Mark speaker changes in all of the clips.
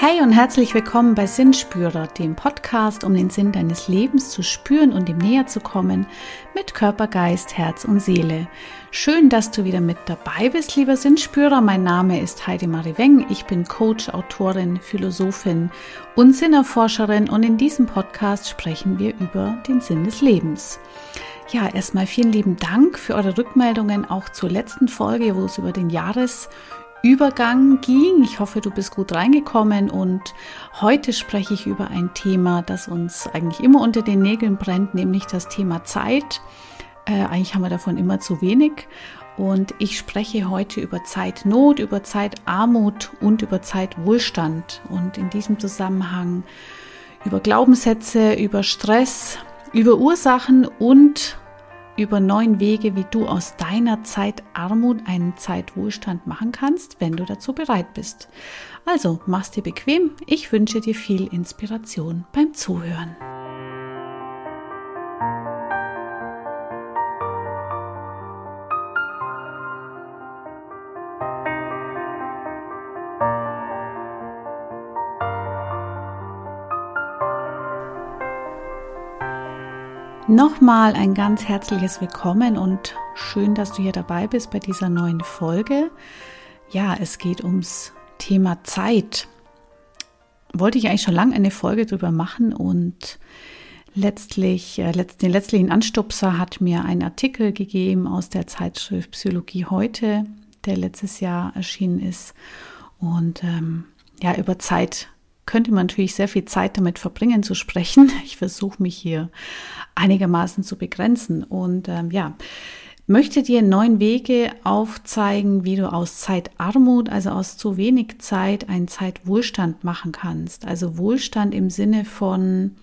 Speaker 1: Hey und herzlich willkommen bei Sinnspürer, dem Podcast, um den Sinn deines Lebens zu spüren und ihm näher zu kommen, mit Körper, Geist, Herz und Seele. Schön, dass du wieder mit dabei bist, lieber Sinnspürer. Mein Name ist Heidi Marie Weng. Ich bin Coach, Autorin, Philosophin und Sinnerforscherin und in diesem Podcast sprechen wir über den Sinn des Lebens. Ja, erstmal vielen lieben Dank für eure Rückmeldungen auch zur letzten Folge, wo es über den Jahres Übergang ging. Ich hoffe, du bist gut reingekommen und heute spreche ich über ein Thema, das uns eigentlich immer unter den Nägeln brennt, nämlich das Thema Zeit. Äh, eigentlich haben wir davon immer zu wenig. Und ich spreche heute über Zeitnot, über Zeitarmut und über Zeitwohlstand. Und in diesem Zusammenhang über Glaubenssätze, über Stress, über Ursachen und über neun Wege, wie du aus deiner Zeitarmut einen Zeitwohlstand machen kannst, wenn du dazu bereit bist. Also mach's dir bequem. Ich wünsche dir viel Inspiration beim Zuhören. Nochmal ein ganz herzliches Willkommen und schön, dass du hier dabei bist bei dieser neuen Folge. Ja, es geht ums Thema Zeit. Wollte ich eigentlich schon lange eine Folge drüber machen und letztlich, äh, den letztlichen Anstupser hat mir ein Artikel gegeben aus der Zeitschrift Psychologie heute, der letztes Jahr erschienen ist. Und ähm, ja, über Zeit könnte man natürlich sehr viel Zeit damit verbringen zu sprechen. Ich versuche mich hier einigermaßen zu begrenzen und ähm, ja, möchte dir neun Wege aufzeigen, wie du aus Zeitarmut, also aus zu wenig Zeit, einen Zeitwohlstand machen kannst. Also Wohlstand im Sinne von,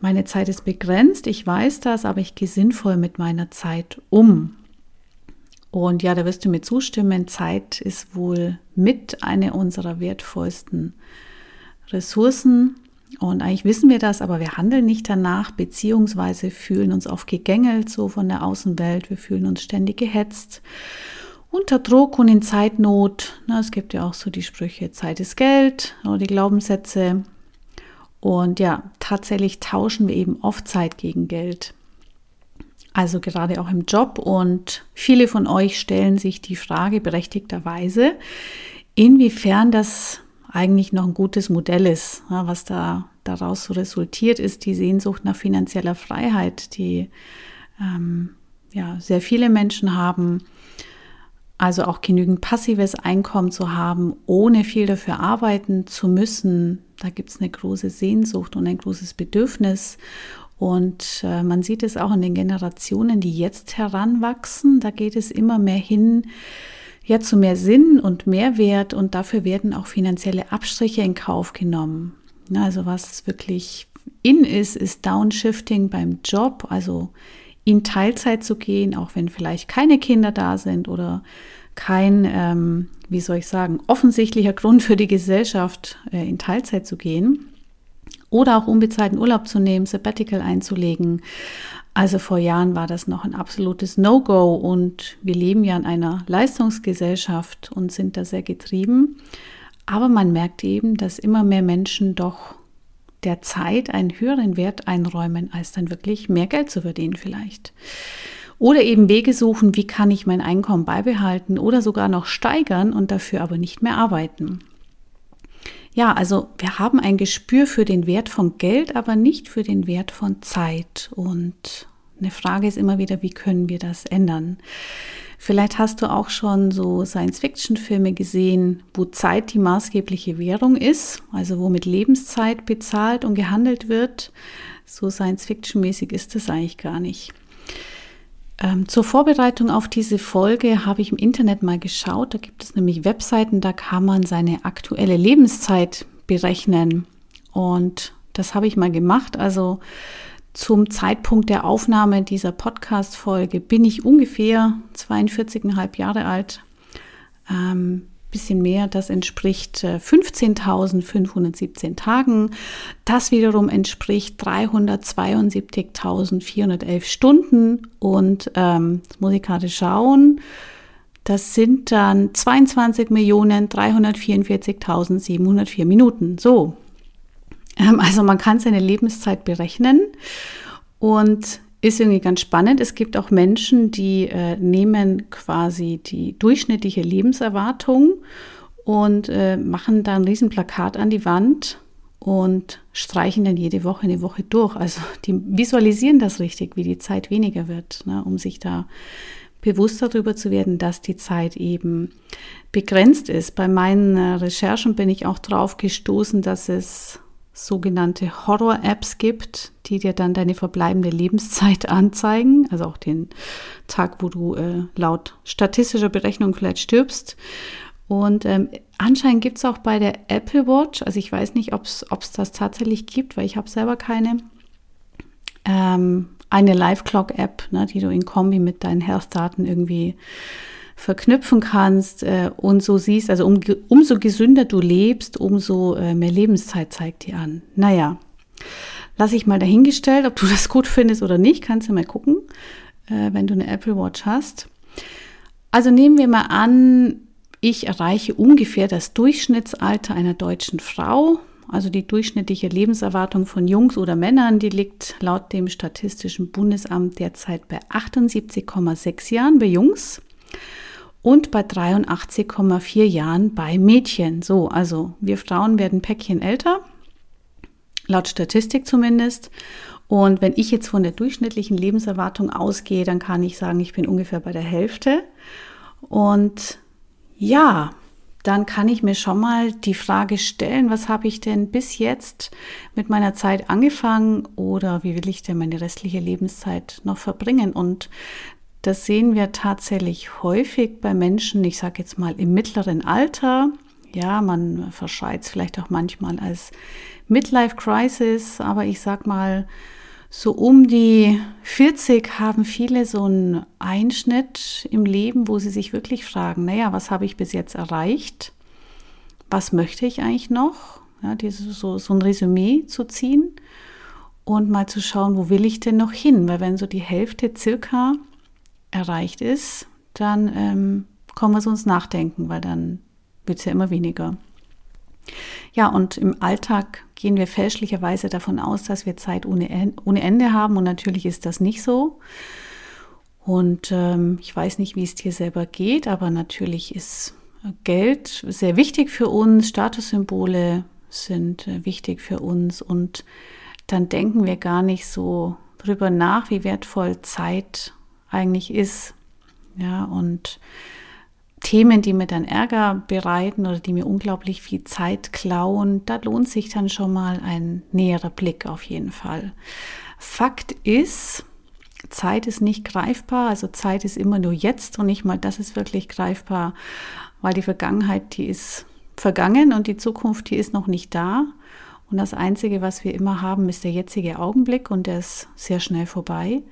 Speaker 1: meine Zeit ist begrenzt, ich weiß das, aber ich gehe sinnvoll mit meiner Zeit um. Und ja, da wirst du mir zustimmen, Zeit ist wohl mit einer unserer wertvollsten Ressourcen. Und eigentlich wissen wir das, aber wir handeln nicht danach, beziehungsweise fühlen uns oft gegängelt so von der Außenwelt. Wir fühlen uns ständig gehetzt, unter Druck und in Zeitnot. Na, es gibt ja auch so die Sprüche, Zeit ist Geld oder die Glaubenssätze. Und ja, tatsächlich tauschen wir eben oft Zeit gegen Geld. Also gerade auch im Job. Und viele von euch stellen sich die Frage berechtigterweise, inwiefern das eigentlich noch ein gutes Modell ist. Ja, was da daraus resultiert, ist die Sehnsucht nach finanzieller Freiheit, die ähm, ja, sehr viele Menschen haben. Also auch genügend passives Einkommen zu haben, ohne viel dafür arbeiten zu müssen. Da gibt es eine große Sehnsucht und ein großes Bedürfnis. Und äh, man sieht es auch in den Generationen, die jetzt heranwachsen. Da geht es immer mehr hin, ja zu mehr Sinn und Mehrwert und dafür werden auch finanzielle Abstriche in Kauf genommen. Also was wirklich in ist, ist Downshifting beim Job, also in Teilzeit zu gehen, auch wenn vielleicht keine Kinder da sind oder kein, ähm, wie soll ich sagen, offensichtlicher Grund für die Gesellschaft, äh, in Teilzeit zu gehen. Oder auch unbezahlten Urlaub zu nehmen, Sabbatical einzulegen. Also vor Jahren war das noch ein absolutes No-Go und wir leben ja in einer Leistungsgesellschaft und sind da sehr getrieben. Aber man merkt eben, dass immer mehr Menschen doch der Zeit einen höheren Wert einräumen, als dann wirklich mehr Geld zu verdienen vielleicht. Oder eben Wege suchen, wie kann ich mein Einkommen beibehalten oder sogar noch steigern und dafür aber nicht mehr arbeiten. Ja, also wir haben ein Gespür für den Wert von Geld, aber nicht für den Wert von Zeit. Und eine Frage ist immer wieder, wie können wir das ändern? Vielleicht hast du auch schon so Science-Fiction-Filme gesehen, wo Zeit die maßgebliche Währung ist, also wo mit Lebenszeit bezahlt und gehandelt wird. So Science-Fiction-mäßig ist das eigentlich gar nicht. Ähm, zur Vorbereitung auf diese Folge habe ich im Internet mal geschaut. Da gibt es nämlich Webseiten, da kann man seine aktuelle Lebenszeit berechnen. Und das habe ich mal gemacht. Also zum Zeitpunkt der Aufnahme dieser Podcast-Folge bin ich ungefähr 42,5 Jahre alt. Ähm, bisschen mehr, das entspricht 15.517 äh, Tagen. Das wiederum entspricht 372.411 Stunden. Und ähm, jetzt muss ich gerade schauen, Das sind dann 22.344.704 Minuten. So. Ähm, also man kann seine Lebenszeit berechnen und ist irgendwie ganz spannend. Es gibt auch Menschen, die äh, nehmen quasi die durchschnittliche Lebenserwartung und äh, machen da ein Riesenplakat an die Wand und streichen dann jede Woche eine Woche durch. Also die visualisieren das richtig, wie die Zeit weniger wird, ne, um sich da bewusst darüber zu werden, dass die Zeit eben begrenzt ist. Bei meinen äh, Recherchen bin ich auch drauf gestoßen, dass es sogenannte Horror-Apps gibt, die dir dann deine verbleibende Lebenszeit anzeigen, also auch den Tag, wo du äh, laut statistischer Berechnung vielleicht stirbst. Und ähm, anscheinend gibt es auch bei der Apple Watch, also ich weiß nicht, ob es das tatsächlich gibt, weil ich habe selber keine, ähm, eine Live-Clock-App, ne, die du in Kombi mit deinen Health-Daten irgendwie verknüpfen kannst äh, und so siehst, also um, umso gesünder du lebst, umso äh, mehr Lebenszeit zeigt dir an. Naja, lasse ich mal dahingestellt, ob du das gut findest oder nicht, kannst du mal gucken, äh, wenn du eine Apple Watch hast. Also nehmen wir mal an, ich erreiche ungefähr das Durchschnittsalter einer deutschen Frau. Also die durchschnittliche Lebenserwartung von Jungs oder Männern, die liegt laut dem Statistischen Bundesamt derzeit bei 78,6 Jahren bei Jungs und bei 83,4 Jahren bei Mädchen. So, also wir Frauen werden Päckchen älter, laut Statistik zumindest. Und wenn ich jetzt von der durchschnittlichen Lebenserwartung ausgehe, dann kann ich sagen, ich bin ungefähr bei der Hälfte. Und ja, dann kann ich mir schon mal die Frage stellen, was habe ich denn bis jetzt mit meiner Zeit angefangen oder wie will ich denn meine restliche Lebenszeit noch verbringen? Und das sehen wir tatsächlich häufig bei Menschen, ich sage jetzt mal im mittleren Alter. Ja, man verschreit es vielleicht auch manchmal als Midlife Crisis, aber ich sag mal, so um die 40 haben viele so einen Einschnitt im Leben, wo sie sich wirklich fragen, naja, was habe ich bis jetzt erreicht? Was möchte ich eigentlich noch? Ja, diese, so, so ein Resümee zu ziehen und mal zu schauen, wo will ich denn noch hin? Weil wenn so die Hälfte circa erreicht ist, dann ähm, kommen wir so ins Nachdenken, weil dann wird es ja immer weniger. Ja, und im Alltag gehen wir fälschlicherweise davon aus, dass wir Zeit ohne, Ende haben und natürlich ist das nicht so. Und ähm, ich weiß nicht, wie es dir selber geht, aber natürlich ist Geld sehr wichtig für uns, Statussymbole sind äh, wichtig für uns und dann denken wir gar nicht so drüber nach, wie wertvoll Zeit eigentlich ist. Ja, und Themen, die mir dann Ärger bereiten oder die mir unglaublich viel Zeit klauen, da lohnt sich dann schon mal ein näherer Blick auf jeden Fall. Fakt ist, Zeit ist nicht greifbar, also Zeit ist immer nur jetzt und nicht mal das ist wirklich greifbar, weil die Vergangenheit, die ist vergangen und die Zukunft, die ist noch nicht da. Und das Einzige, was wir immer haben, ist der jetzige Augenblick und der ist sehr schnell vorbei.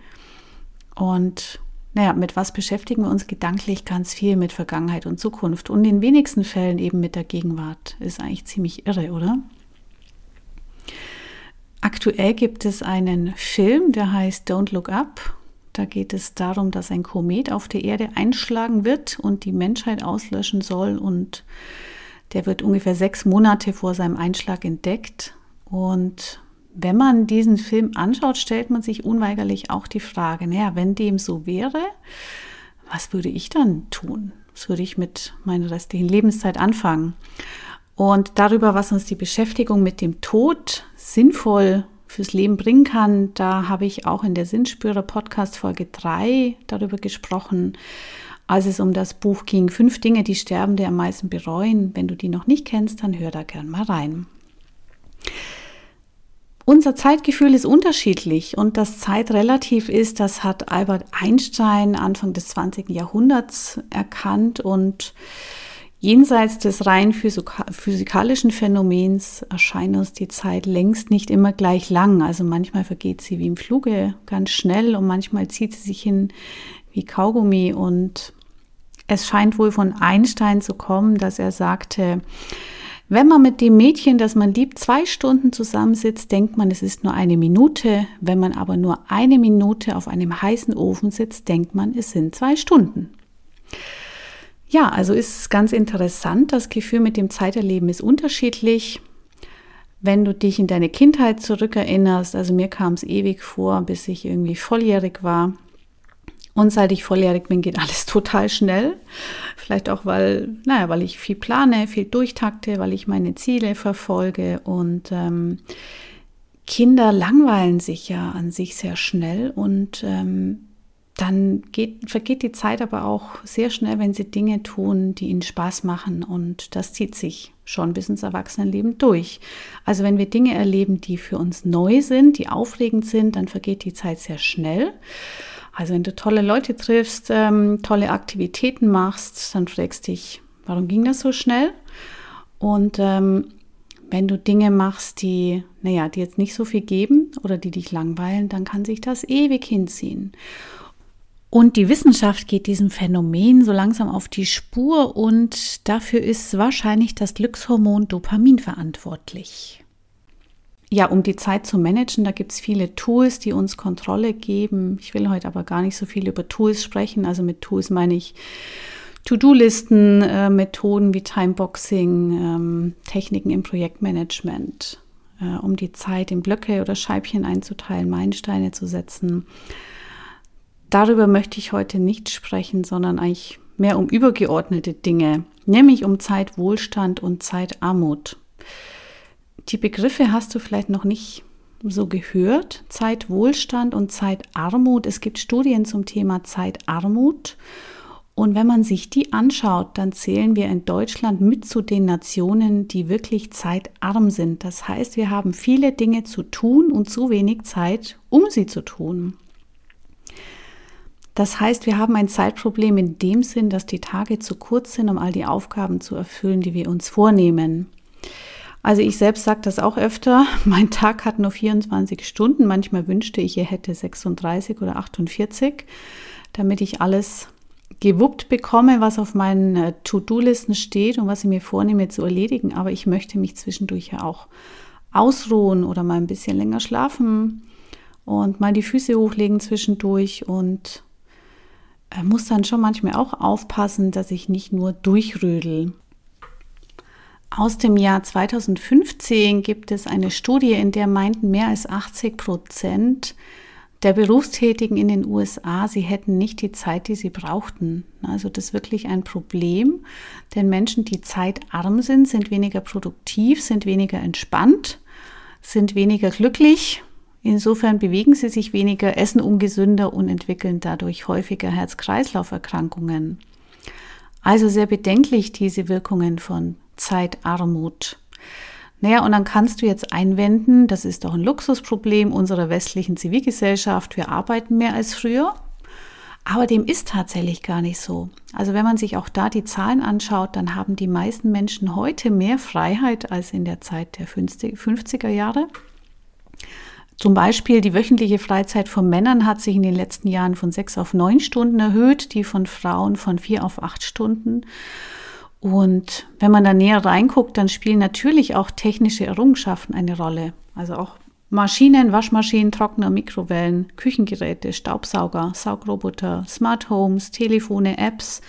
Speaker 1: Und naja, mit was beschäftigen wir uns gedanklich ganz viel mit Vergangenheit und Zukunft und in wenigsten Fällen eben mit der Gegenwart. Ist eigentlich ziemlich irre, oder? Aktuell gibt es einen Film, der heißt Don't Look Up. Da geht es darum, dass ein Komet auf der Erde einschlagen wird und die Menschheit auslöschen soll. Und der wird ungefähr sechs Monate vor seinem Einschlag entdeckt. Und wenn man diesen Film anschaut, stellt man sich unweigerlich auch die Frage, naja, wenn dem so wäre, was würde ich dann tun? Was würde ich mit meiner restlichen Lebenszeit anfangen? Und darüber, was uns die Beschäftigung mit dem Tod sinnvoll fürs Leben bringen kann, da habe ich auch in der Sinnspürer Podcast Folge 3 darüber gesprochen, als es um das Buch ging, fünf Dinge, die Sterbende am meisten bereuen. Wenn du die noch nicht kennst, dann hör da gern mal rein. Unser Zeitgefühl ist unterschiedlich und dass Zeit relativ ist, das hat Albert Einstein Anfang des 20. Jahrhunderts erkannt und jenseits des rein physikalischen Phänomens erscheint uns die Zeit längst nicht immer gleich lang. Also manchmal vergeht sie wie im Fluge ganz schnell und manchmal zieht sie sich hin wie Kaugummi und es scheint wohl von Einstein zu kommen, dass er sagte, wenn man mit dem Mädchen, das man liebt, zwei Stunden zusammensitzt, denkt man, es ist nur eine Minute. Wenn man aber nur eine Minute auf einem heißen Ofen sitzt, denkt man, es sind zwei Stunden. Ja, also ist ganz interessant. Das Gefühl mit dem Zeiterleben ist unterschiedlich. Wenn du dich in deine Kindheit zurückerinnerst, also mir kam es ewig vor, bis ich irgendwie volljährig war. Und seit ich volljährig bin, geht alles total schnell. Vielleicht auch, weil, naja, weil ich viel plane, viel durchtakte, weil ich meine Ziele verfolge. Und ähm, Kinder langweilen sich ja an sich sehr schnell und ähm, dann geht, vergeht die Zeit aber auch sehr schnell, wenn sie Dinge tun, die ihnen Spaß machen. Und das zieht sich schon bis ins Erwachsenenleben durch. Also wenn wir Dinge erleben, die für uns neu sind, die aufregend sind, dann vergeht die Zeit sehr schnell. Also wenn du tolle Leute triffst, ähm, tolle Aktivitäten machst, dann fragst dich, warum ging das so schnell? Und ähm, wenn du Dinge machst, die, naja, die jetzt nicht so viel geben oder die dich langweilen, dann kann sich das ewig hinziehen. Und die Wissenschaft geht diesem Phänomen so langsam auf die Spur und dafür ist wahrscheinlich das Glückshormon Dopamin verantwortlich. Ja, um die Zeit zu managen, da gibt es viele Tools, die uns Kontrolle geben. Ich will heute aber gar nicht so viel über Tools sprechen. Also mit Tools meine ich To-Do-Listen, äh, Methoden wie Timeboxing, ähm, Techniken im Projektmanagement, äh, um die Zeit in Blöcke oder Scheibchen einzuteilen, Meilensteine zu setzen darüber möchte ich heute nicht sprechen, sondern eigentlich mehr um übergeordnete Dinge, nämlich um Zeitwohlstand und Zeitarmut. Die Begriffe hast du vielleicht noch nicht so gehört. Zeitwohlstand und Zeitarmut. Es gibt Studien zum Thema Zeitarmut. Und wenn man sich die anschaut, dann zählen wir in Deutschland mit zu den Nationen, die wirklich zeitarm sind. Das heißt, wir haben viele Dinge zu tun und zu wenig Zeit, um sie zu tun. Das heißt, wir haben ein Zeitproblem in dem Sinn, dass die Tage zu kurz sind, um all die Aufgaben zu erfüllen, die wir uns vornehmen. Also ich selbst sage das auch öfter, mein Tag hat nur 24 Stunden, manchmal wünschte ich, er hätte 36 oder 48, damit ich alles gewuppt bekomme, was auf meinen äh, To-Do-Listen steht und was ich mir vornehme zu erledigen. Aber ich möchte mich zwischendurch ja auch ausruhen oder mal ein bisschen länger schlafen und mal die Füße hochlegen zwischendurch und äh, muss dann schon manchmal auch aufpassen, dass ich nicht nur durchrödel. Aus dem Jahr 2015 gibt es eine Studie, in der meinten mehr als 80 Prozent der Berufstätigen in den USA, sie hätten nicht die Zeit, die sie brauchten. Also das ist wirklich ein Problem, denn Menschen, die zeitarm sind, sind weniger produktiv, sind weniger entspannt, sind weniger glücklich Insofern bewegen sie sich weniger, essen ungesünder und entwickeln dadurch häufiger Herz-Kreislauf-Erkrankungen. Also sehr bedenklich diese Wirkungen von Zeitarmut. Naja, und dann kannst du jetzt einwenden, das ist doch ein Luxusproblem unserer westlichen Zivilgesellschaft, wir arbeiten mehr als früher. Aber dem ist tatsächlich gar nicht so. Also wenn man sich auch da die Zahlen anschaut, dann haben die meisten Menschen heute mehr Freiheit als in der Zeit der 50er Jahre. Zum Beispiel die wöchentliche Freizeit von Männern hat sich in den letzten Jahren von sechs auf neun Stunden erhöht, die von Frauen von vier auf acht Stunden. Und wenn man da näher reinguckt, dann spielen natürlich auch technische Errungenschaften eine Rolle. Also auch Maschinen, Waschmaschinen, Trockner, Mikrowellen, Küchengeräte, Staubsauger, Saugroboter, Smart Homes, Telefone, Apps.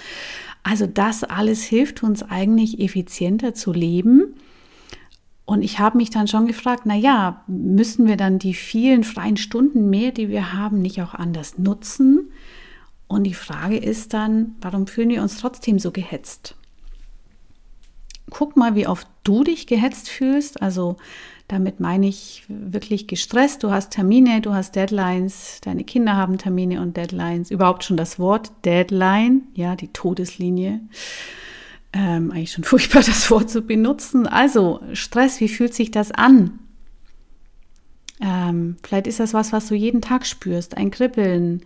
Speaker 1: Also das alles hilft uns eigentlich effizienter zu leben und ich habe mich dann schon gefragt, na ja, müssen wir dann die vielen freien Stunden mehr, die wir haben, nicht auch anders nutzen? Und die Frage ist dann, warum fühlen wir uns trotzdem so gehetzt? Guck mal, wie oft du dich gehetzt fühlst. Also damit meine ich wirklich gestresst. Du hast Termine, du hast Deadlines, deine Kinder haben Termine und Deadlines. Überhaupt schon das Wort Deadline, ja, die Todeslinie ähm, eigentlich schon furchtbar, das Wort zu benutzen. Also Stress, wie fühlt sich das an? Ähm, vielleicht ist das was, was du jeden Tag spürst, ein Kribbeln.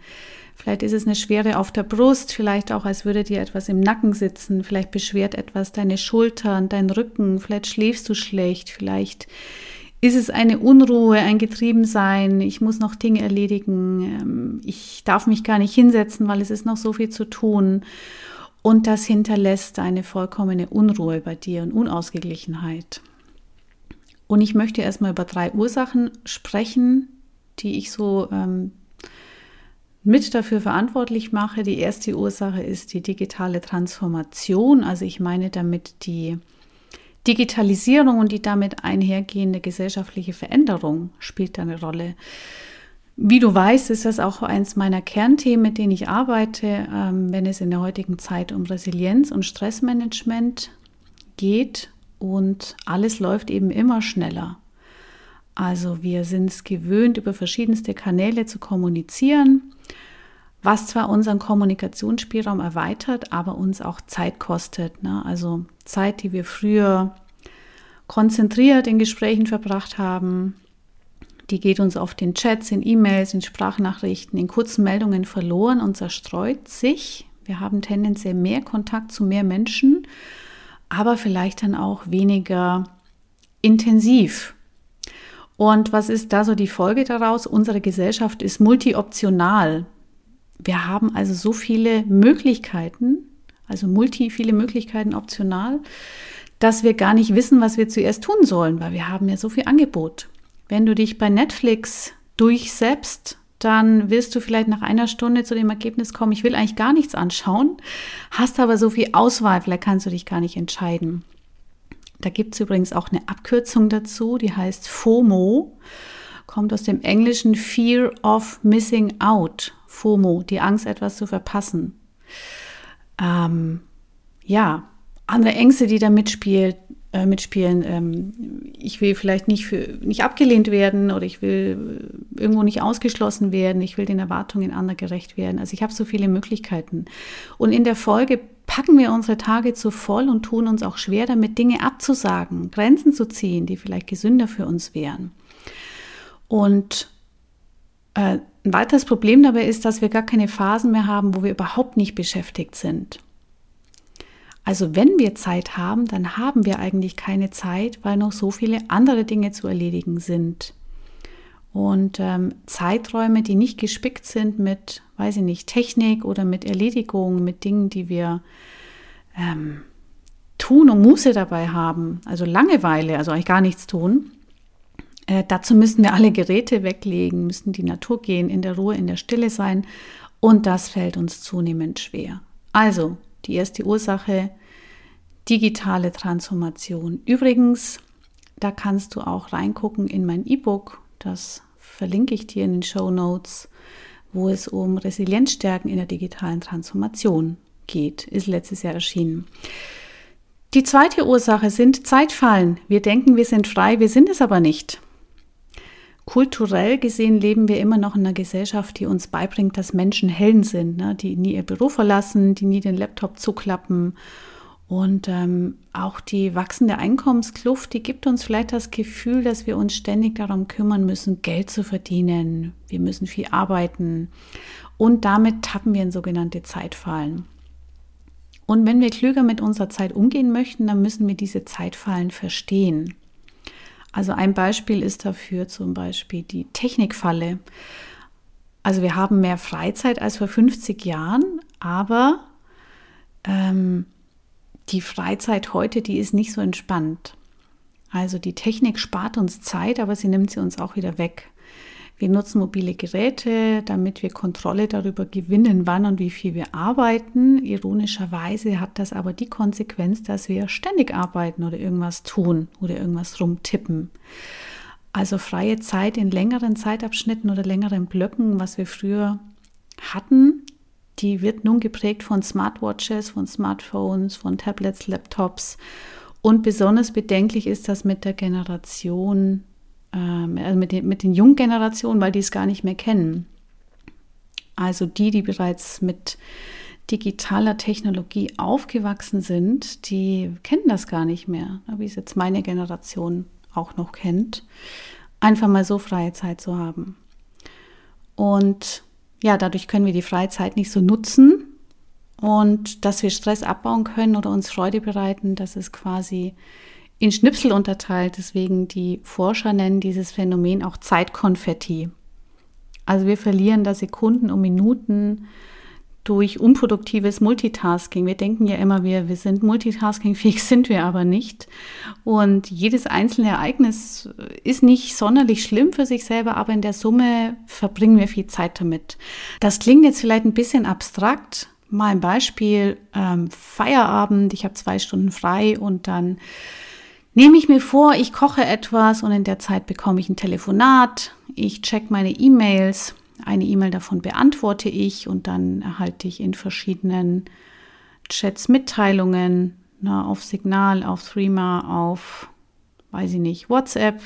Speaker 1: Vielleicht ist es eine Schwere auf der Brust, vielleicht auch, als würde dir etwas im Nacken sitzen. Vielleicht beschwert etwas deine Schultern, dein Rücken. Vielleicht schläfst du schlecht. Vielleicht ist es eine Unruhe, ein Getriebensein. Ich muss noch Dinge erledigen. Ähm, ich darf mich gar nicht hinsetzen, weil es ist noch so viel zu tun. Und das hinterlässt eine vollkommene Unruhe bei dir und Unausgeglichenheit. Und ich möchte erstmal über drei Ursachen sprechen, die ich so ähm, mit dafür verantwortlich mache. Die erste Ursache ist die digitale Transformation. Also ich meine damit die Digitalisierung und die damit einhergehende gesellschaftliche Veränderung spielt eine Rolle. Wie du weißt, ist das auch eins meiner Kernthemen, mit denen ich arbeite, ähm, wenn es in der heutigen Zeit um Resilienz und Stressmanagement geht. Und alles läuft eben immer schneller. Also wir sind es gewöhnt, über verschiedenste Kanäle zu kommunizieren, was zwar unseren Kommunikationsspielraum erweitert, aber uns auch Zeit kostet. Ne? Also Zeit, die wir früher konzentriert in Gesprächen verbracht haben, die geht uns auf den Chats, in E-Mails, in Sprachnachrichten, in kurzen Meldungen verloren und zerstreut sich. Wir haben tendenziell mehr Kontakt zu mehr Menschen, aber vielleicht dann auch weniger intensiv. Und was ist da so die Folge daraus? Unsere Gesellschaft ist multioptional. Wir haben also so viele Möglichkeiten, also multi viele Möglichkeiten optional, dass wir gar nicht wissen, was wir zuerst tun sollen, weil wir haben ja so viel Angebot. Wenn du dich bei Netflix durchsetzt, dann wirst du vielleicht nach einer Stunde zu dem Ergebnis kommen, ich will eigentlich gar nichts anschauen, hast aber so viel Auswahl, vielleicht kannst du dich gar nicht entscheiden. Da gibt es übrigens auch eine Abkürzung dazu, die heißt FOMO, kommt aus dem englischen Fear of Missing Out. FOMO, die Angst, etwas zu verpassen. Ähm, ja, andere Ängste, die da mitspielt, äh, mitspielen. Ähm, ich will vielleicht nicht, für, nicht abgelehnt werden oder ich will äh, irgendwo nicht ausgeschlossen werden. Ich will den Erwartungen anderer gerecht werden. Also ich habe so viele Möglichkeiten. Und in der Folge packen wir unsere Tage zu voll und tun uns auch schwer damit, Dinge abzusagen, Grenzen zu ziehen, die vielleicht gesünder für uns wären. Und äh, ein weiteres Problem dabei ist, dass wir gar keine Phasen mehr haben, wo wir überhaupt nicht beschäftigt sind. Also wenn wir Zeit haben, dann haben wir eigentlich keine Zeit, weil noch so viele andere Dinge zu erledigen sind. Und ähm, Zeiträume, die nicht gespickt sind mit, weiß ich nicht, Technik oder mit Erledigung, mit Dingen, die wir ähm, tun und Muße dabei haben, also Langeweile, also eigentlich gar nichts tun, äh, dazu müssen wir alle Geräte weglegen, müssen die Natur gehen, in der Ruhe, in der Stille sein. Und das fällt uns zunehmend schwer. Also, die erste Ursache, digitale Transformation. Übrigens, da kannst du auch reingucken in mein E-Book, das verlinke ich dir in den Show Notes, wo es um Resilienzstärken in der digitalen Transformation geht, ist letztes Jahr erschienen. Die zweite Ursache sind Zeitfallen. Wir denken, wir sind frei, wir sind es aber nicht. Kulturell gesehen leben wir immer noch in einer Gesellschaft, die uns beibringt, dass Menschen Helden sind, ne? die nie ihr Büro verlassen, die nie den Laptop zuklappen. Und ähm, auch die wachsende Einkommenskluft, die gibt uns vielleicht das Gefühl, dass wir uns ständig darum kümmern müssen, Geld zu verdienen. Wir müssen viel arbeiten. Und damit tappen wir in sogenannte Zeitfallen. Und wenn wir klüger mit unserer Zeit umgehen möchten, dann müssen wir diese Zeitfallen verstehen. Also ein Beispiel ist dafür zum Beispiel die Technikfalle. Also wir haben mehr Freizeit als vor 50 Jahren, aber ähm, die Freizeit heute, die ist nicht so entspannt. Also die Technik spart uns Zeit, aber sie nimmt sie uns auch wieder weg. Wir nutzen mobile Geräte, damit wir Kontrolle darüber gewinnen, wann und wie viel wir arbeiten. Ironischerweise hat das aber die Konsequenz, dass wir ständig arbeiten oder irgendwas tun oder irgendwas rumtippen. Also freie Zeit in längeren Zeitabschnitten oder längeren Blöcken, was wir früher hatten, die wird nun geprägt von Smartwatches, von Smartphones, von Tablets, Laptops. Und besonders bedenklich ist das mit der Generation ähm, also mit den, mit den jungen Generationen, weil die es gar nicht mehr kennen. Also die, die bereits mit digitaler Technologie aufgewachsen sind, die kennen das gar nicht mehr, wie es jetzt meine Generation auch noch kennt, einfach mal so freie Zeit zu haben. Und ja, dadurch können wir die freie Zeit nicht so nutzen und dass wir Stress abbauen können oder uns Freude bereiten, das ist quasi in Schnipsel unterteilt. Deswegen die Forscher nennen dieses Phänomen auch Zeitkonfetti. Also wir verlieren da Sekunden und Minuten durch unproduktives Multitasking. Wir denken ja immer, wir, wir sind multitaskingfähig, sind wir aber nicht. Und jedes einzelne Ereignis ist nicht sonderlich schlimm für sich selber, aber in der Summe verbringen wir viel Zeit damit. Das klingt jetzt vielleicht ein bisschen abstrakt. Mal ein Beispiel, ähm, Feierabend, ich habe zwei Stunden frei und dann nehme ich mir vor, ich koche etwas und in der Zeit bekomme ich ein Telefonat, ich check meine E-Mails eine E-Mail davon beantworte ich und dann erhalte ich in verschiedenen Chats Mitteilungen na, auf Signal, auf Threema, auf, weiß ich nicht, WhatsApp.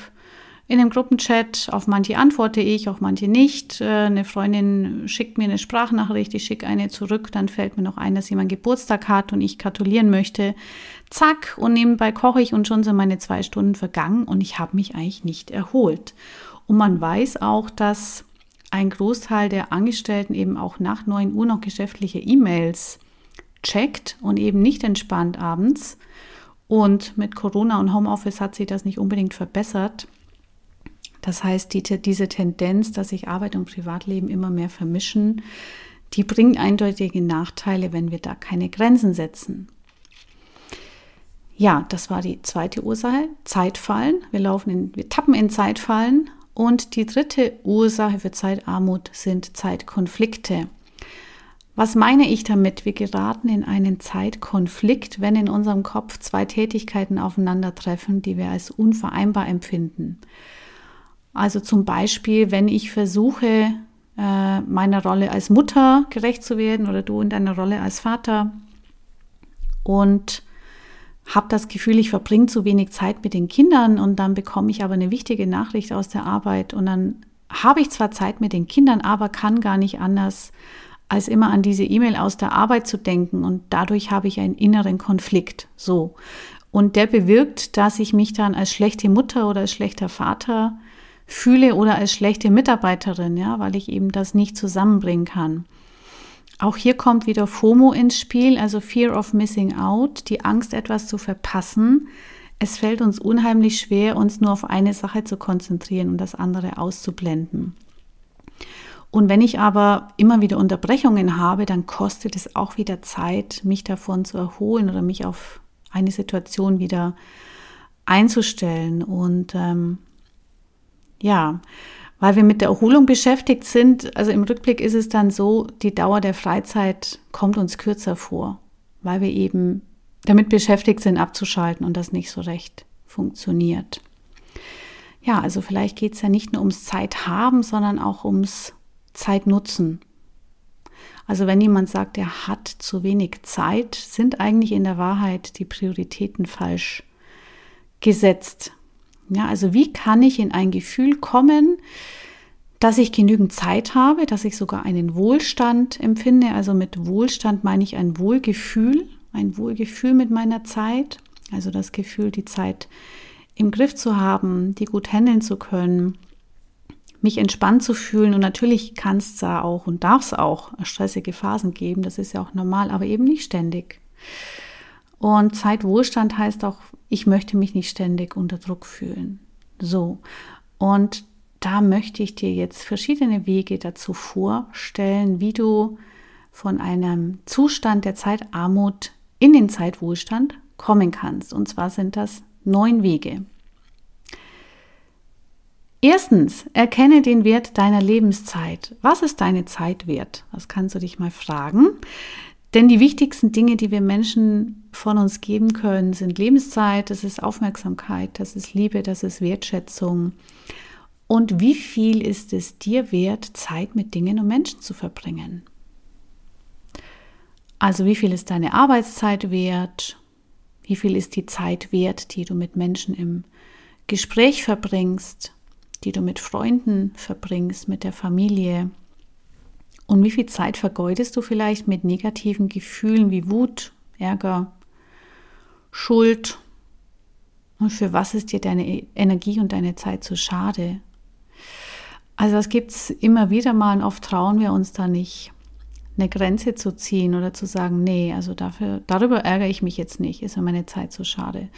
Speaker 1: In dem Gruppenchat, auf manche antworte ich, auf manche nicht. Äh, eine Freundin schickt mir eine Sprachnachricht, ich schicke eine zurück, dann fällt mir noch ein, dass jemand Geburtstag hat und ich gratulieren möchte. Zack, und nebenbei koche ich und schon sind meine zwei Stunden vergangen und ich habe mich eigentlich nicht erholt. Und man weiß auch, dass ein Großteil der Angestellten eben auch nach 9 Uhr noch geschäftliche E-Mails checkt und eben nicht entspannt abends. Und mit Corona und Homeoffice hat sich das nicht unbedingt verbessert. Das heißt, die, diese Tendenz, dass sich Arbeit und Privatleben immer mehr vermischen, die bringt eindeutige Nachteile, wenn wir da keine Grenzen setzen. Ja, das war die zweite Ursache, Zeitfallen. Wir laufen in, wir tappen in Zeitfallen und die dritte Ursache für Zeitarmut sind Zeitkonflikte. Was meine ich damit? Wir geraten in einen Zeitkonflikt, wenn in unserem Kopf zwei Tätigkeiten aufeinandertreffen, die wir als unvereinbar empfinden. Also zum Beispiel, wenn ich versuche, äh, meiner Rolle als Mutter gerecht zu werden oder du in deiner Rolle als Vater und habe das Gefühl, ich verbringe zu wenig Zeit mit den Kindern und dann bekomme ich aber eine wichtige Nachricht aus der Arbeit und dann habe ich zwar Zeit mit den Kindern, aber kann gar nicht anders, als immer an diese E-Mail aus der Arbeit zu denken und dadurch habe ich einen inneren Konflikt. So. Und der bewirkt, dass ich mich dann als schlechte Mutter oder als schlechter Vater fühle oder als schlechte Mitarbeiterin, ja, weil ich eben das nicht zusammenbringen kann. Auch hier kommt wieder FOMO ins Spiel, also Fear of Missing Out, die Angst, etwas zu verpassen. Es fällt uns unheimlich schwer, uns nur auf eine Sache zu konzentrieren und das andere auszublenden. Und wenn ich aber immer wieder Unterbrechungen habe, dann kostet es auch wieder Zeit, mich davon zu erholen oder mich auf eine Situation wieder einzustellen. Und ähm, ja, weil wir mit der Erholung beschäftigt sind. Also im Rückblick ist es dann so, die Dauer der Freizeit kommt uns kürzer vor, weil wir eben damit beschäftigt sind, abzuschalten und das nicht so recht funktioniert. Ja, also vielleicht geht es ja nicht nur ums Zeit haben, sondern auch ums Zeit nutzen. Also wenn jemand sagt, er hat zu wenig Zeit, sind eigentlich in der Wahrheit die Prioritäten falsch gesetzt. Ja, also wie kann ich in ein Gefühl kommen, dass ich genügend Zeit habe, dass ich sogar einen Wohlstand empfinde. Also mit Wohlstand meine ich ein Wohlgefühl, ein Wohlgefühl mit meiner Zeit. Also das Gefühl, die Zeit im Griff zu haben, die gut handeln zu können, mich entspannt zu fühlen. Und natürlich kann es da auch und darf es auch stressige Phasen geben. Das ist ja auch normal, aber eben nicht ständig. Und Zeitwohlstand heißt auch, ich möchte mich nicht ständig unter Druck fühlen. So. Und da möchte ich dir jetzt verschiedene Wege dazu vorstellen, wie du von einem Zustand der Zeitarmut in den Zeitwohlstand kommen kannst. Und zwar sind das neun Wege. Erstens, erkenne den Wert deiner Lebenszeit. Was ist deine Zeit wert? Das kannst du dich mal fragen. Denn die wichtigsten Dinge, die wir Menschen von uns geben können, sind Lebenszeit, das ist Aufmerksamkeit, das ist Liebe, das ist Wertschätzung. Und wie viel ist es dir wert, Zeit mit Dingen und Menschen zu verbringen? Also wie viel ist deine Arbeitszeit wert? Wie viel ist die Zeit wert, die du mit Menschen im Gespräch verbringst, die du mit Freunden verbringst, mit der Familie? Und wie viel Zeit vergeudest du vielleicht mit negativen Gefühlen wie Wut, Ärger, Schuld? Und für was ist dir deine Energie und deine Zeit zu schade? Also das gibt es immer wieder mal und oft trauen wir uns da nicht, eine Grenze zu ziehen oder zu sagen, nee, also dafür, darüber ärgere ich mich jetzt nicht, ist mir meine Zeit zu schade.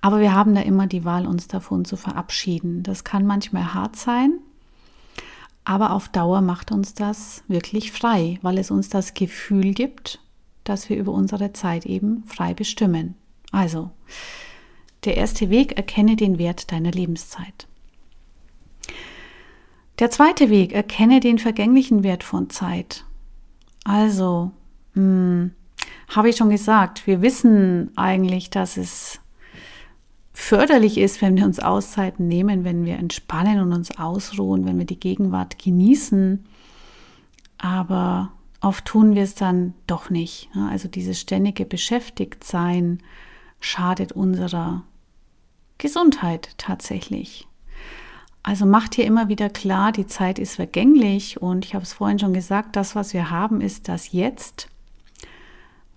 Speaker 1: Aber wir haben da immer die Wahl, uns davon zu verabschieden. Das kann manchmal hart sein, Aber auf Dauer macht uns das wirklich frei, weil es uns das Gefühl gibt, dass wir über unsere Zeit eben frei bestimmen. Also, der erste Weg, erkenne den Wert deiner Lebenszeit. Der zweite Weg, erkenne den vergänglichen Wert von Zeit. Also, hm, habe ich schon gesagt, wir wissen eigentlich, dass es förderlich ist, wenn wir uns Auszeiten nehmen, wenn wir entspannen und uns ausruhen, wenn wir die Gegenwart genießen. Aber oft tun wir es dann doch nicht. Also dieses ständige Beschäftigtsein schadet unserer Gesundheit tatsächlich. Also macht dir immer wieder klar, die Zeit ist vergänglich und ich habe es vorhin schon gesagt, das, was wir haben, ist das Jetzt,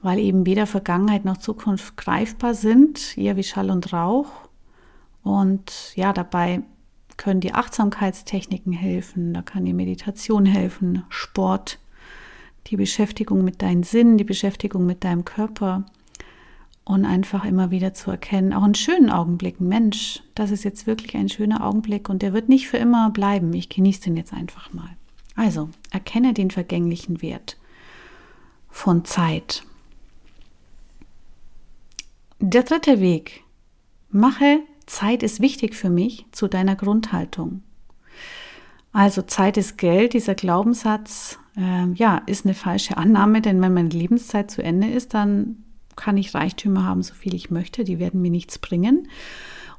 Speaker 1: weil eben weder Vergangenheit noch Zukunft greifbar sind, eher wie Schall und Rauch. Und ja, dabei können die Achtsamkeitstechniken helfen, da kann die Meditation helfen, Sport, die Beschäftigung mit deinen Sinnen, die Beschäftigung mit deinem Körper und einfach immer wieder zu erkennen, auch in schönen Augenblicken, Mensch, das ist jetzt wirklich ein schöner Augenblick und der wird nicht für immer bleiben. Ich genieße den jetzt einfach mal. Also, erkenne den vergänglichen Wert von Zeit. Der dritte Weg. Mache Zeit ist wichtig für mich zu deiner Grundhaltung. Also Zeit ist Geld, dieser Glaubenssatz, äh, ja, ist eine falsche Annahme, denn wenn meine Lebenszeit zu Ende ist, dann kann ich Reichtümer haben, so viel ich möchte, die werden mir nichts bringen.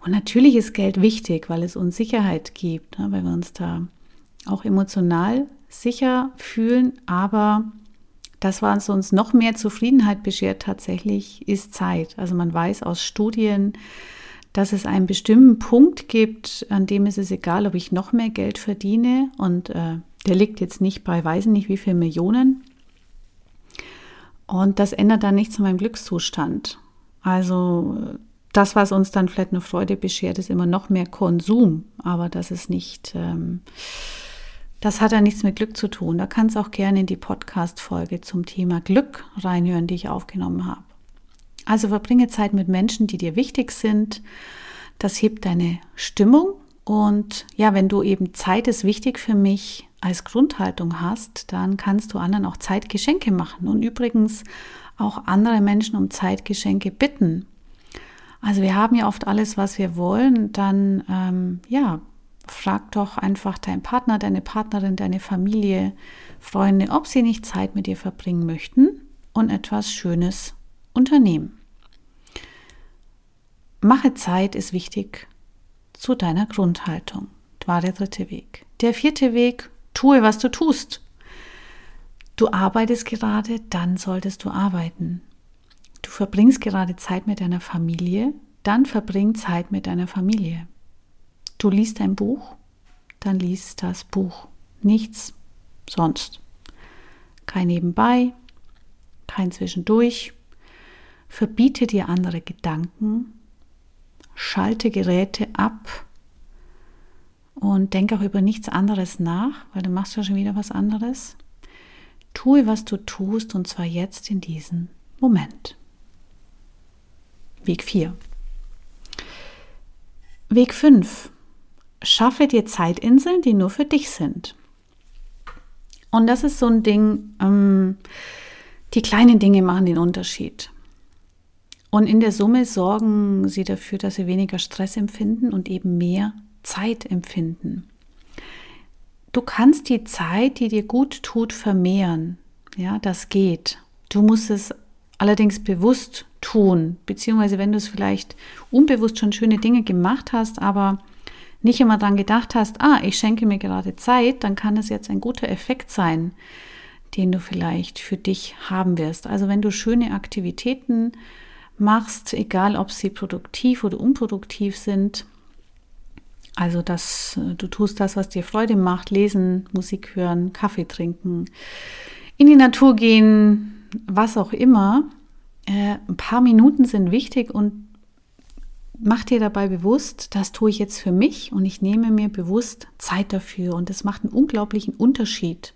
Speaker 1: Und natürlich ist Geld wichtig, weil es uns Sicherheit gibt, ne, weil wir uns da auch emotional sicher fühlen, aber das, was uns noch mehr Zufriedenheit beschert tatsächlich, ist Zeit. Also man weiß aus Studien, dass es einen bestimmten Punkt gibt, an dem ist es egal, ob ich noch mehr Geld verdiene und äh, der liegt jetzt nicht bei, weiß nicht wie viel Millionen, und das ändert dann nichts an meinem Glückszustand. Also das, was uns dann vielleicht eine Freude beschert, ist immer noch mehr Konsum. Aber das ist nicht, ähm, das hat ja nichts mit Glück zu tun. Da kannst du auch gerne in die Podcast-Folge zum Thema Glück reinhören, die ich aufgenommen habe. Also verbringe Zeit mit Menschen, die dir wichtig sind. Das hebt deine Stimmung. Und ja, wenn du eben Zeit ist wichtig für mich, als Grundhaltung hast, dann kannst du anderen auch Zeitgeschenke machen und übrigens auch andere Menschen um Zeitgeschenke bitten. Also wir haben ja oft alles, was wir wollen, dann ähm, ja, frag doch einfach deinen Partner, deine Partnerin, deine Familie, Freunde, ob sie nicht Zeit mit dir verbringen möchten und etwas Schönes unternehmen. Mache Zeit ist wichtig zu deiner Grundhaltung. Das war der dritte Weg. Der vierte Weg, Tue, was du tust. Du arbeitest gerade, dann solltest du arbeiten. Du verbringst gerade Zeit mit deiner Familie, dann verbring Zeit mit deiner Familie. Du liest ein Buch, dann liest das Buch. Nichts sonst. Kein Nebenbei, kein Zwischendurch. Verbiete dir andere Gedanken, schalte Geräte ab und denk auch über nichts anderes nach, weil du machst ja schon wieder was anderes. Tue, was du tust und zwar jetzt in diesem Moment. Weg 4. Weg 5. Schaffe dir Zeitinseln, die nur für dich sind. Und das ist so ein Ding, ähm, die kleinen Dinge machen den Unterschied. Und in der Summe sorgen sie dafür, dass sie weniger Stress empfinden und eben mehr Zeit empfinden. Du kannst die Zeit, die dir gut tut, vermehren. Ja, das geht. Du musst es allerdings bewusst tun, beziehungsweise wenn du es vielleicht unbewusst schon schöne Dinge gemacht hast, aber nicht immer daran gedacht hast, ah, ich schenke mir gerade Zeit, dann kann es jetzt ein guter Effekt sein, den du vielleicht für dich haben wirst. Also wenn du schöne Aktivitäten machst, egal ob sie produktiv oder unproduktiv sind, also, dass äh, du tust das, was dir Freude macht, lesen, Musik hören, Kaffee trinken, in die Natur gehen, was auch immer. Äh, ein paar Minuten sind wichtig und mach dir dabei bewusst, das tue ich jetzt für mich und ich nehme mir bewusst Zeit dafür und das macht einen unglaublichen Unterschied.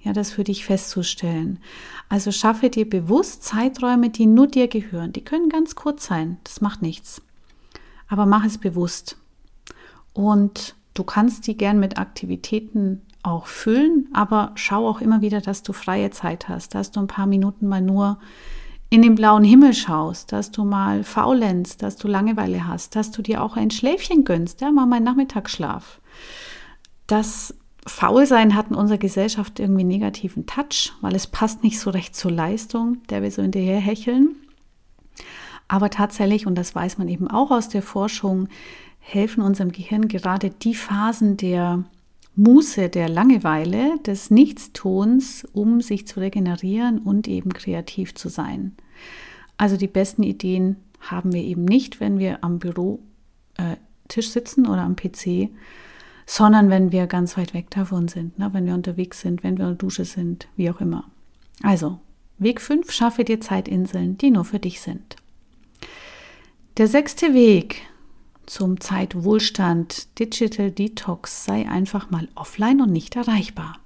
Speaker 1: Ja, das für dich festzustellen. Also schaffe dir bewusst Zeiträume, die nur dir gehören. Die können ganz kurz sein, das macht nichts. Aber mach es bewusst. Und du kannst die gern mit Aktivitäten auch füllen, aber schau auch immer wieder, dass du freie Zeit hast, dass du ein paar Minuten mal nur in den blauen Himmel schaust, dass du mal faulenzt, dass du Langeweile hast, dass du dir auch ein Schläfchen gönnst, ja, mal meinen Nachmittagsschlaf. Das Faulsein hat in unserer Gesellschaft irgendwie einen negativen Touch, weil es passt nicht so recht zur Leistung, der wir so hinterher hecheln. Aber tatsächlich, und das weiß man eben auch aus der Forschung, helfen unserem Gehirn gerade die Phasen der Muße, der Langeweile, des Nichtstuns, um sich zu regenerieren und eben kreativ zu sein. Also die besten Ideen haben wir eben nicht, wenn wir am Bürotisch äh, sitzen oder am PC, sondern wenn wir ganz weit weg davon sind, ne? wenn wir unterwegs sind, wenn wir in der Dusche sind, wie auch immer. Also, Weg 5, schaffe dir Zeitinseln, die nur für dich sind. Der sechste Weg zum Zeitwohlstand, Digital Detox, sei einfach mal offline und nicht erreichbar.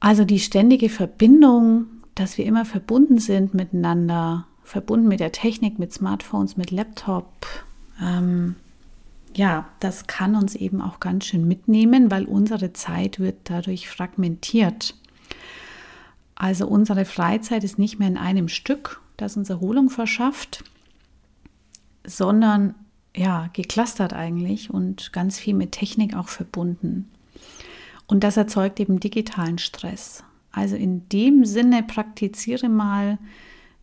Speaker 1: Also die ständige Verbindung, dass wir immer verbunden sind miteinander, verbunden mit der Technik, mit Smartphones, mit Laptop, ähm, ja, das kann uns eben auch ganz schön mitnehmen, weil unsere Zeit wird dadurch fragmentiert. Also unsere Freizeit ist nicht mehr in einem Stück, das uns Erholung verschafft, sondern ja, geklustert eigentlich und ganz viel mit Technik auch verbunden. Und das erzeugt eben digitalen Stress. Also in dem Sinne praktiziere mal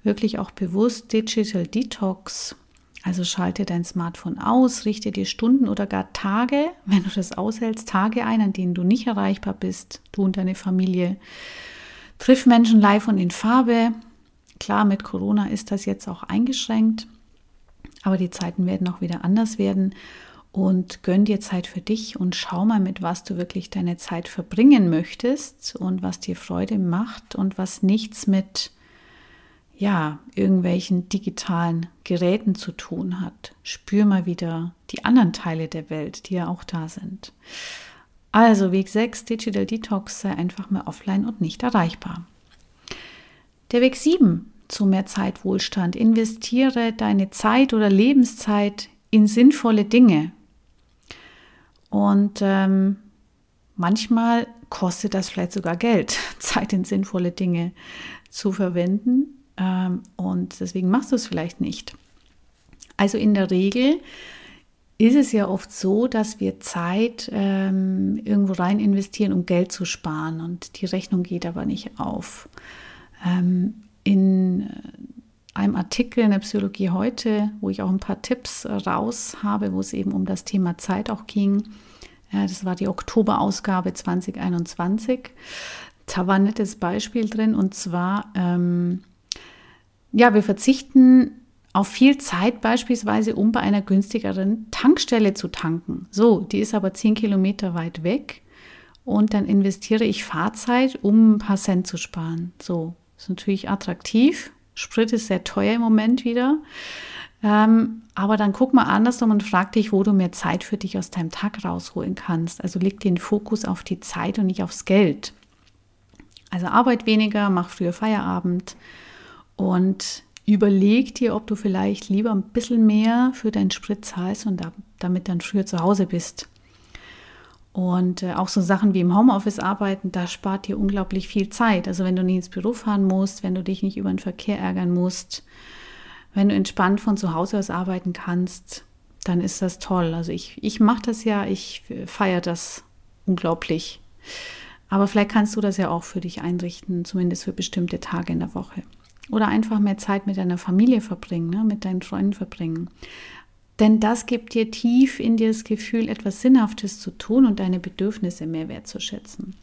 Speaker 1: wirklich auch bewusst Digital Detox. Also schalte dein Smartphone aus, richte dir Stunden oder gar Tage, wenn du das aushältst, Tage ein, an denen du nicht erreichbar bist, du und deine Familie. Triff Menschen live und in Farbe. Klar, mit Corona ist das jetzt auch eingeschränkt. Aber die Zeiten werden auch wieder anders werden. Und gönn dir Zeit für dich und schau mal, mit was du wirklich deine Zeit verbringen möchtest und was dir Freude macht und was nichts mit ja, irgendwelchen digitalen Geräten zu tun hat. Spür mal wieder die anderen Teile der Welt, die ja auch da sind. Also Weg 6, Digital Detox, sei einfach mal offline und nicht erreichbar. Der Weg 7, zu mehr Zeitwohlstand. Investiere deine Zeit oder Lebenszeit in sinnvolle Dinge. Und ähm, manchmal kostet das vielleicht sogar Geld, Zeit in sinnvolle Dinge zu verwenden. Ähm, und deswegen machst du es vielleicht nicht. Also in der Regel ist es ja oft so, dass wir Zeit ähm, irgendwo rein investieren, um Geld zu sparen. Und die Rechnung geht aber nicht auf. Ähm, in äh, einem Artikel in der Psychologie heute, wo ich auch ein paar Tipps raus habe, wo es eben um das Thema Zeit auch ging. Das war die Oktoberausgabe 2021. Da war ein nettes Beispiel drin und zwar, ähm, ja, wir verzichten auf viel Zeit beispielsweise, um bei einer günstigeren Tankstelle zu tanken. So, die ist aber zehn Kilometer weit weg und dann investiere ich Fahrzeit, um ein paar Cent zu sparen. So, ist natürlich attraktiv. Sprit ist sehr teuer im Moment wieder. Ähm, aber dann guck mal andersrum und frag dich, wo du mehr Zeit für dich aus deinem Tag rausholen kannst. Also leg den Fokus auf die Zeit und nicht aufs Geld. Also arbeit weniger, mach früher Feierabend und überleg dir, ob du vielleicht lieber ein bisschen mehr für deinen Sprit zahlst und damit dann früher zu Hause bist. Und äh, auch so Sachen wie im Homeoffice arbeiten, da spart dir unglaublich viel Zeit. Also wenn du nie ins Büro fahren musst, wenn du dich nicht über den Verkehr ärgern musst, wenn du entspannt von zu Hause aus arbeiten kannst, dann ist das toll. Also ich, ich mache das ja, ich feiere das unglaublich. Aber vielleicht kannst du das ja auch für dich einrichten, zumindest für bestimmte Tage in der Woche. Oder einfach mehr Zeit mit deiner Familie verbringen, ne, mit deinen Freunden verbringen. Denn das gibt dir tief in dir das Gefühl, etwas Sinnhaftes zu tun und deine Bedürfnisse mehr wertzuschätzen.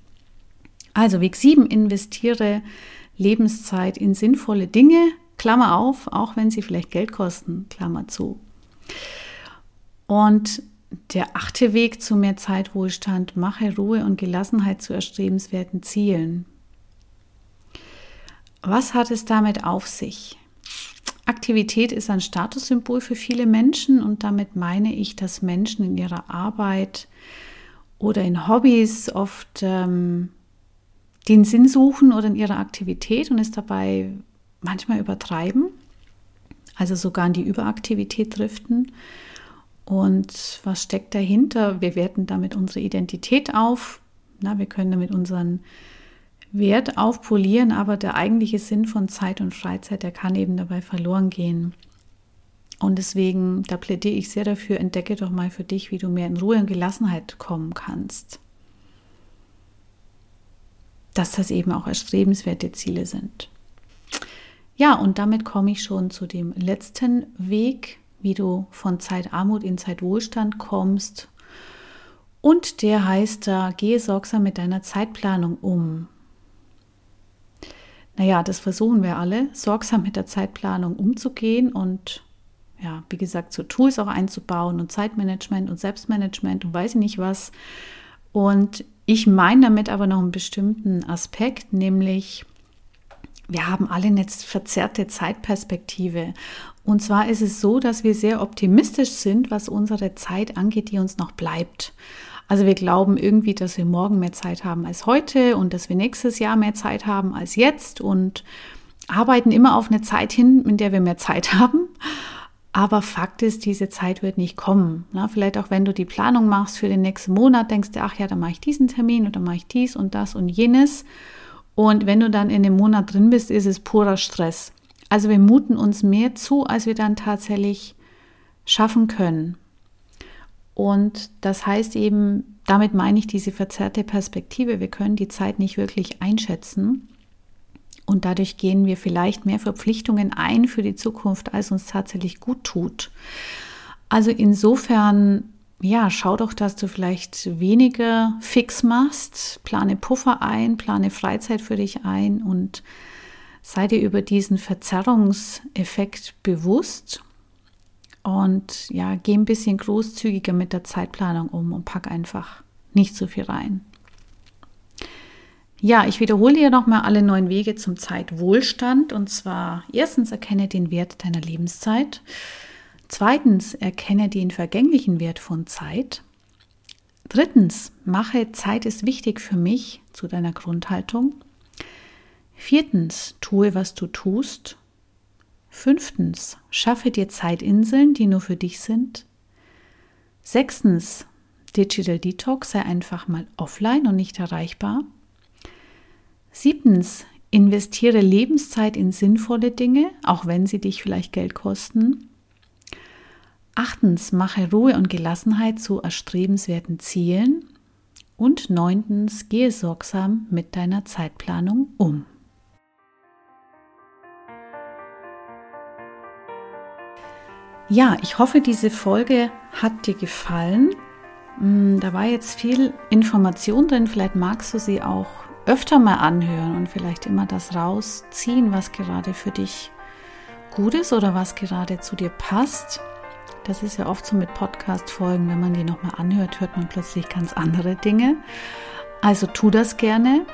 Speaker 1: Also Weg 7, investiere Lebenszeit in sinnvolle Dinge, Klammer auf, auch wenn sie vielleicht Geld kosten, Klammer zu. Und der achte Weg zu mehr Zeitwohlstand, mache Ruhe und Gelassenheit zu erstrebenswerten Zielen. Was hat es damit auf sich? Aktivität ist ein Statussymbol für viele Menschen und damit meine ich, dass Menschen in ihrer Arbeit oder in Hobbys oft ähm, den Sinn suchen oder in ihrer Aktivität und es dabei manchmal übertreiben, also sogar in die Überaktivität driften. Und was steckt dahinter? Wir werten damit unsere Identität auf Na, wir können damit unseren Wert aufpolieren, aber der eigentliche Sinn von Zeit und Freizeit, der kann eben dabei verloren gehen. Und deswegen, da plädiere ich sehr dafür, entdecke doch mal für dich, wie du mehr in Ruhe und Gelassenheit kommen kannst. Dass das eben auch erstrebenswerte Ziele sind. Ja, und damit komme ich schon zu dem letzten Weg, wie du von Zeitarmut in Zeitwohlstand kommst. Und der heißt da, gehe sorgsam mit deiner Zeitplanung um. Naja, das versuchen wir alle, sorgsam mit der Zeitplanung umzugehen und ja, wie gesagt, so Tools auch einzubauen und Zeitmanagement und Selbstmanagement und weiß ich nicht was. Und ich meine damit aber noch einen bestimmten Aspekt, nämlich wir haben alle eine verzerrte Zeitperspektive. Und zwar ist es so, dass wir sehr optimistisch sind, was unsere Zeit angeht, die uns noch bleibt. Also wir glauben irgendwie, dass wir morgen mehr Zeit haben als heute und dass wir nächstes Jahr mehr Zeit haben als jetzt und arbeiten immer auf eine Zeit hin, in der wir mehr Zeit haben. Aber Fakt ist, diese Zeit wird nicht kommen. Na, vielleicht auch wenn du die Planung machst für den nächsten Monat, denkst du, ach ja, dann mache ich diesen Termin dann mache ich dies und das und jenes. Und wenn du dann in dem Monat drin bist, ist es purer Stress. Also wir muten uns mehr zu, als wir dann tatsächlich schaffen können. Und das heißt eben, damit meine ich diese verzerrte Perspektive. Wir können die Zeit nicht wirklich einschätzen. Und dadurch gehen wir vielleicht mehr Verpflichtungen ein für die Zukunft, als uns tatsächlich gut tut. Also insofern, ja, schau doch, dass du vielleicht weniger fix machst, plane Puffer ein, plane Freizeit für dich ein und sei dir über diesen Verzerrungseffekt bewusst und ja, geh ein bisschen großzügiger mit der Zeitplanung um und pack einfach nicht so viel rein. Ja, ich wiederhole hier nochmal alle neun Wege zum Zeitwohlstand. Und zwar erstens erkenne den Wert deiner Lebenszeit. Zweitens erkenne den vergänglichen Wert von Zeit. Drittens mache Zeit ist wichtig für mich zu deiner Grundhaltung. Viertens tue, was du tust. Fünftens schaffe dir Zeitinseln, die nur für dich sind. Sechstens Digital Detox sei einfach mal offline und nicht erreichbar. Siebtens, investiere Lebenszeit in sinnvolle Dinge, auch wenn sie dich vielleicht Geld kosten. Achtens, mache Ruhe und Gelassenheit zu erstrebenswerten Zielen. Und neuntens, gehe sorgsam mit deiner Zeitplanung um. Ja, ich hoffe, diese Folge hat dir gefallen. Hm, da war jetzt viel Information drin. Vielleicht magst du sie auch öfter mal anhören und vielleicht immer das rausziehen, was gerade für dich gut ist oder was gerade zu dir passt. Das ist ja oft so mit Podcast-Folgen, wenn man die nochmal anhört, hört man plötzlich ganz andere Dinge. Also tu das gerne.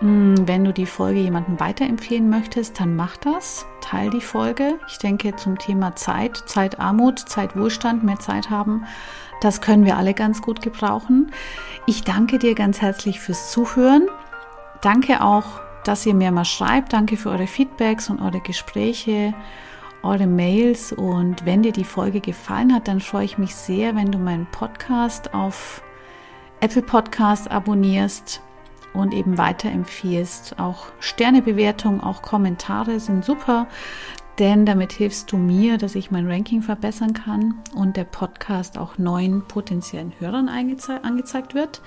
Speaker 1: Hm, wenn du die Folge jemandem weiterempfehlen möchtest, dann mach das. Teil die Folge. Ich denke zum Thema Zeit, Zeitarmut, Zeitwohlstand, mehr Zeit haben. Das können wir alle ganz gut gebrauchen. Ich danke dir ganz herzlich fürs Zuhören. Danke auch, dass ihr mir mal schreibt. Danke für eure Feedbacks und eure Gespräche, eure Mails. Und wenn dir die Folge gefallen hat, dann freue ich mich sehr, wenn du meinen Podcast auf Apple Podcast abonnierst und eben weiterempfiehlst. Auch Sternebewertungen, auch Kommentare sind super, denn damit hilfst du mir, dass ich mein Ranking verbessern kann und der Podcast auch neuen potenziellen Hörern angezeigt wird.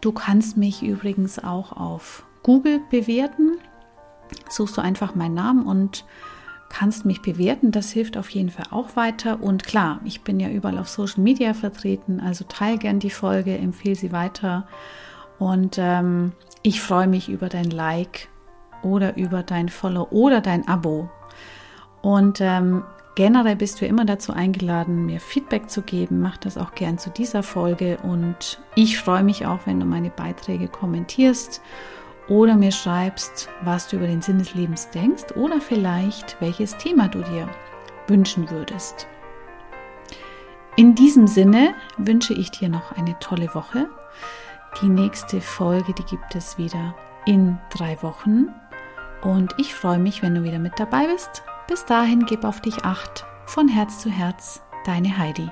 Speaker 1: Du kannst mich übrigens auch auf Google bewerten. Suchst du einfach meinen Namen und kannst mich bewerten. Das hilft auf jeden Fall auch weiter. Und klar, ich bin ja überall auf Social Media vertreten, also teile gern die Folge, empfehle sie weiter. Und ähm, ich freue mich über dein Like oder über dein Follow oder dein Abo. Und ähm, Generell bist du immer dazu eingeladen, mir Feedback zu geben. Mach das auch gern zu dieser Folge und ich freue mich auch, wenn du meine Beiträge kommentierst oder mir schreibst, was du über den Sinn des Lebens denkst oder vielleicht welches Thema du dir wünschen würdest. In diesem Sinne wünsche ich dir noch eine tolle Woche. Die nächste Folge, die gibt es wieder in drei Wochen. Und ich freue mich, wenn du wieder mit dabei bist. Bis dahin, gib auf dich acht. Von Herz zu Herz, deine Heidi.